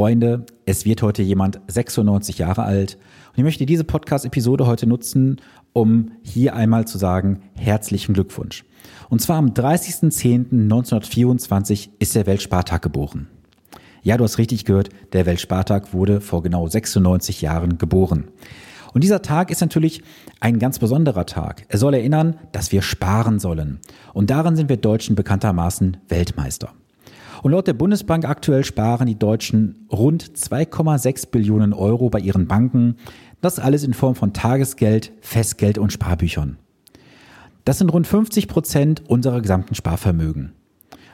Freunde, es wird heute jemand 96 Jahre alt und ich möchte diese Podcast-Episode heute nutzen, um hier einmal zu sagen, herzlichen Glückwunsch. Und zwar am 30.10.1924 ist der Weltspartag geboren. Ja, du hast richtig gehört, der Weltspartag wurde vor genau 96 Jahren geboren. Und dieser Tag ist natürlich ein ganz besonderer Tag. Er soll erinnern, dass wir sparen sollen. Und darin sind wir Deutschen bekanntermaßen Weltmeister. Und laut der Bundesbank aktuell sparen die Deutschen rund 2,6 Billionen Euro bei ihren Banken. Das alles in Form von Tagesgeld, Festgeld und Sparbüchern. Das sind rund 50 Prozent unserer gesamten Sparvermögen.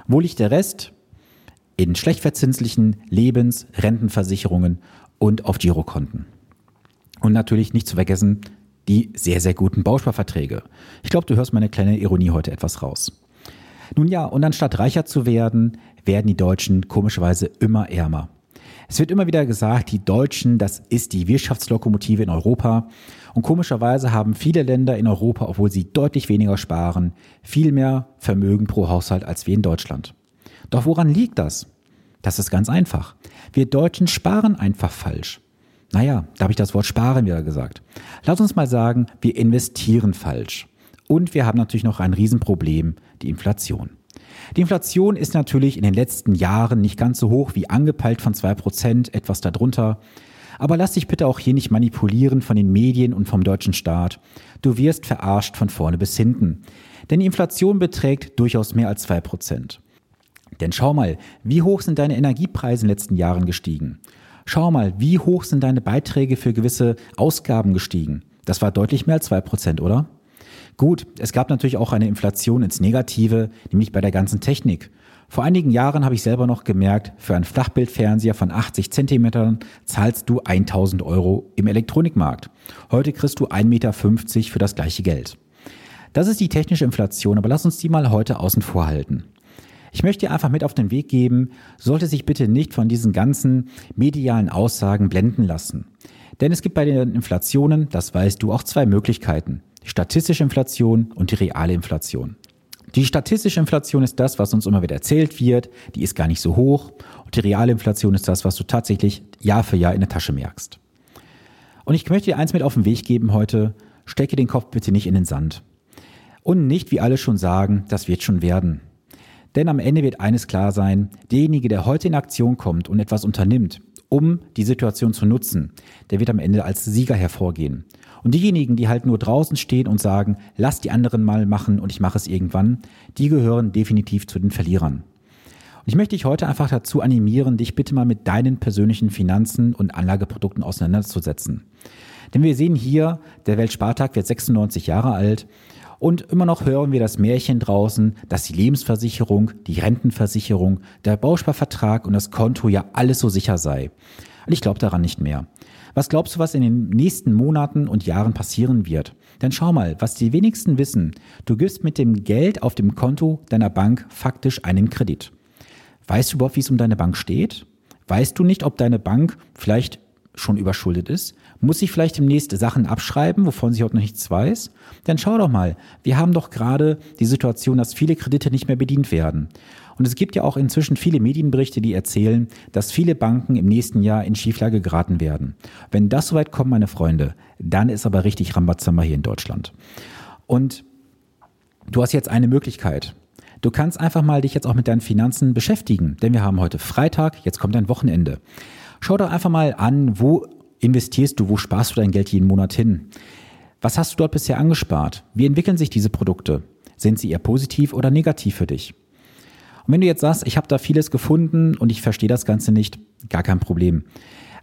Wo liegt der Rest? In schlecht verzinslichen Lebens-, Rentenversicherungen und auf Girokonten. Und natürlich nicht zu vergessen, die sehr, sehr guten Bausparverträge. Ich glaube, du hörst meine kleine Ironie heute etwas raus. Nun ja, und anstatt reicher zu werden, werden die Deutschen komischerweise immer ärmer. Es wird immer wieder gesagt, die Deutschen, das ist die Wirtschaftslokomotive in Europa. Und komischerweise haben viele Länder in Europa, obwohl sie deutlich weniger sparen, viel mehr Vermögen pro Haushalt als wir in Deutschland. Doch woran liegt das? Das ist ganz einfach. Wir Deutschen sparen einfach falsch. Naja, da habe ich das Wort sparen wieder gesagt. Lass uns mal sagen, wir investieren falsch. Und wir haben natürlich noch ein Riesenproblem, die Inflation. Die Inflation ist natürlich in den letzten Jahren nicht ganz so hoch wie angepeilt von zwei Prozent, etwas darunter. Aber lass dich bitte auch hier nicht manipulieren von den Medien und vom deutschen Staat. Du wirst verarscht von vorne bis hinten. Denn die Inflation beträgt durchaus mehr als zwei Prozent. Denn schau mal, wie hoch sind deine Energiepreise in den letzten Jahren gestiegen? Schau mal, wie hoch sind deine Beiträge für gewisse Ausgaben gestiegen? Das war deutlich mehr als zwei Prozent, oder? Gut, es gab natürlich auch eine Inflation ins Negative, nämlich bei der ganzen Technik. Vor einigen Jahren habe ich selber noch gemerkt, für einen Flachbildfernseher von 80 Zentimetern zahlst du 1000 Euro im Elektronikmarkt. Heute kriegst du 1,50 Meter für das gleiche Geld. Das ist die technische Inflation, aber lass uns die mal heute außen vor halten. Ich möchte dir einfach mit auf den Weg geben, sollte sich bitte nicht von diesen ganzen medialen Aussagen blenden lassen. Denn es gibt bei den Inflationen, das weißt du, auch zwei Möglichkeiten statistische Inflation und die reale Inflation. Die statistische Inflation ist das, was uns immer wieder erzählt wird, die ist gar nicht so hoch. Und die reale Inflation ist das, was du tatsächlich Jahr für Jahr in der Tasche merkst. Und ich möchte dir eins mit auf den Weg geben heute, stecke den Kopf bitte nicht in den Sand. Und nicht, wie alle schon sagen, das wird schon werden. Denn am Ende wird eines klar sein, derjenige, der heute in Aktion kommt und etwas unternimmt, um die Situation zu nutzen, der wird am Ende als Sieger hervorgehen. Und diejenigen, die halt nur draußen stehen und sagen, lass die anderen mal machen und ich mache es irgendwann, die gehören definitiv zu den Verlierern. Und ich möchte dich heute einfach dazu animieren, dich bitte mal mit deinen persönlichen Finanzen und Anlageprodukten auseinanderzusetzen. Denn wir sehen hier, der Weltspartag wird 96 Jahre alt und immer noch hören wir das Märchen draußen, dass die Lebensversicherung, die Rentenversicherung, der Bausparvertrag und das Konto ja alles so sicher sei. Und ich glaube daran nicht mehr. Was glaubst du, was in den nächsten Monaten und Jahren passieren wird? Denn schau mal, was die wenigsten wissen, du gibst mit dem Geld auf dem Konto deiner Bank faktisch einen Kredit. Weißt du überhaupt, wie es um deine Bank steht? Weißt du nicht, ob deine Bank vielleicht schon überschuldet ist? Muss sich vielleicht demnächst Sachen abschreiben, wovon sie heute noch nichts weiß? Dann schau doch mal, wir haben doch gerade die Situation, dass viele Kredite nicht mehr bedient werden. Und es gibt ja auch inzwischen viele Medienberichte, die erzählen, dass viele Banken im nächsten Jahr in Schieflage geraten werden. Wenn das soweit kommt, meine Freunde, dann ist aber richtig Rambazamba hier in Deutschland. Und du hast jetzt eine Möglichkeit. Du kannst einfach mal dich jetzt auch mit deinen Finanzen beschäftigen, denn wir haben heute Freitag, jetzt kommt ein Wochenende. Schau doch einfach mal an, wo investierst du, wo sparst du dein Geld jeden Monat hin? Was hast du dort bisher angespart? Wie entwickeln sich diese Produkte? Sind sie eher positiv oder negativ für dich? Und wenn du jetzt sagst, ich habe da vieles gefunden und ich verstehe das Ganze nicht, gar kein Problem.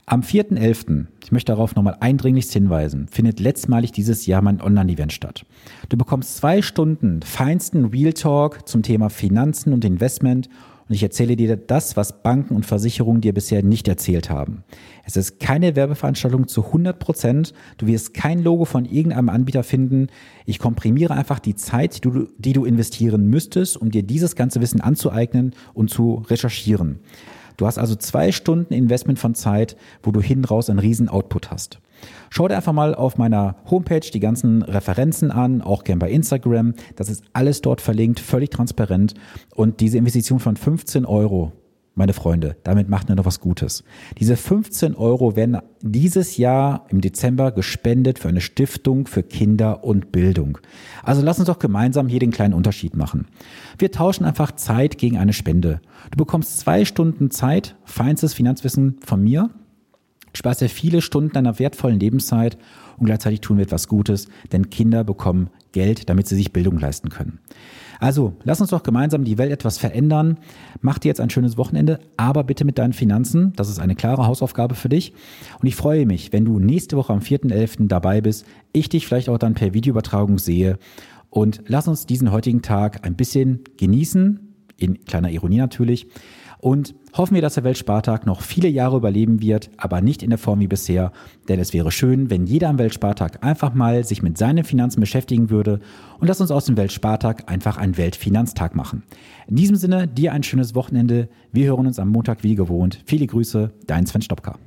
Am 4.11., ich möchte darauf nochmal eindringlichst hinweisen, findet letztmalig dieses Jahr mein Online-Event statt. Du bekommst zwei Stunden feinsten Real Talk zum Thema Finanzen und Investment und ich erzähle dir das, was Banken und Versicherungen dir bisher nicht erzählt haben. Es ist keine Werbeveranstaltung zu 100 Prozent. Du wirst kein Logo von irgendeinem Anbieter finden. Ich komprimiere einfach die Zeit, die du, die du investieren müsstest, um dir dieses ganze Wissen anzueignen und zu recherchieren. Du hast also zwei Stunden Investment von Zeit, wo du hinten raus einen riesen Output hast. Schau dir einfach mal auf meiner Homepage die ganzen Referenzen an, auch gern bei Instagram. Das ist alles dort verlinkt, völlig transparent. Und diese Investition von 15 Euro, meine Freunde, damit macht ihr noch was Gutes. Diese 15 Euro werden dieses Jahr im Dezember gespendet für eine Stiftung für Kinder und Bildung. Also lass uns doch gemeinsam hier den kleinen Unterschied machen. Wir tauschen einfach Zeit gegen eine Spende. Du bekommst zwei Stunden Zeit, feinstes Finanzwissen von mir, sparst dir viele Stunden deiner wertvollen Lebenszeit und gleichzeitig tun wir etwas Gutes, denn Kinder bekommen Geld, damit sie sich Bildung leisten können. Also, lass uns doch gemeinsam die Welt etwas verändern. Mach dir jetzt ein schönes Wochenende, aber bitte mit deinen Finanzen. Das ist eine klare Hausaufgabe für dich. Und ich freue mich, wenn du nächste Woche am 4.11. dabei bist, ich dich vielleicht auch dann per Videoübertragung sehe. Und lass uns diesen heutigen Tag ein bisschen genießen, in kleiner Ironie natürlich und hoffen wir, dass der Weltspartag noch viele Jahre überleben wird, aber nicht in der Form wie bisher, denn es wäre schön, wenn jeder am Weltspartag einfach mal sich mit seinen Finanzen beschäftigen würde und lass uns aus dem Weltspartag einfach einen Weltfinanztag machen. In diesem Sinne, dir ein schönes Wochenende. Wir hören uns am Montag wie gewohnt. Viele Grüße, dein Sven Stopka.